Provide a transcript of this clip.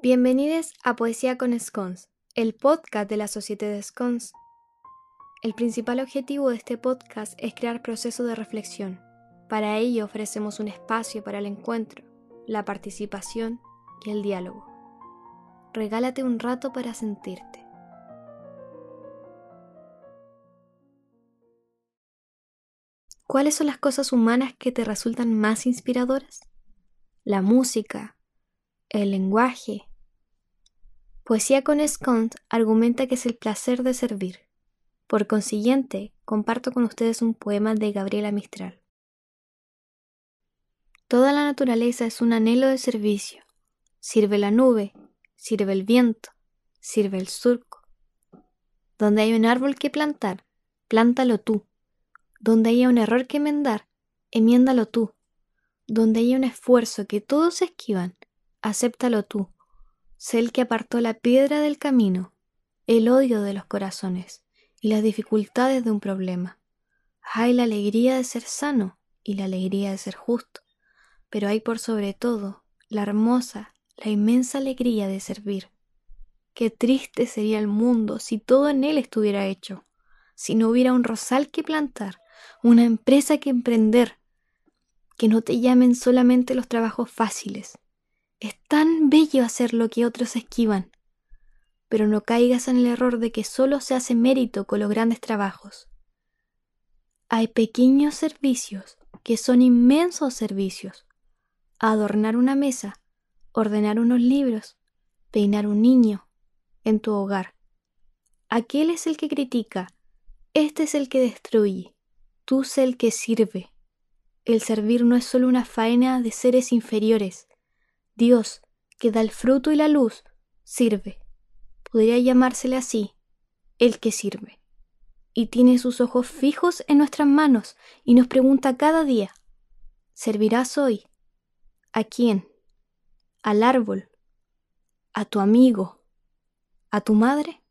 Bienvenidos a Poesía con Scones, el podcast de la Sociedad de Scones. El principal objetivo de este podcast es crear procesos de reflexión. Para ello ofrecemos un espacio para el encuentro, la participación y el diálogo. Regálate un rato para sentirte. ¿Cuáles son las cosas humanas que te resultan más inspiradoras? La música, el lenguaje. Poesía con Scont argumenta que es el placer de servir. Por consiguiente, comparto con ustedes un poema de Gabriela Mistral. Toda la naturaleza es un anhelo de servicio. Sirve la nube, sirve el viento, sirve el surco. Donde hay un árbol que plantar, plántalo tú. Donde haya un error que enmendar, enmiéndalo tú. Donde haya un esfuerzo que todos esquivan, acéptalo tú. Sé el que apartó la piedra del camino, el odio de los corazones y las dificultades de un problema. Hay la alegría de ser sano y la alegría de ser justo, pero hay por sobre todo la hermosa, la inmensa alegría de servir. Qué triste sería el mundo si todo en él estuviera hecho, si no hubiera un rosal que plantar, una empresa que emprender, que no te llamen solamente los trabajos fáciles, es tan bello hacer lo que otros esquivan. Pero no caigas en el error de que solo se hace mérito con los grandes trabajos. Hay pequeños servicios que son inmensos servicios. Adornar una mesa, ordenar unos libros, peinar un niño en tu hogar. Aquel es el que critica, este es el que destruye, tú es el que sirve. El servir no es solo una faena de seres inferiores, Dios, que da el fruto y la luz, sirve. Podría llamársele así, el que sirve. Y tiene sus ojos fijos en nuestras manos y nos pregunta cada día, ¿servirás hoy? ¿A quién? ¿Al árbol? ¿A tu amigo? ¿A tu madre?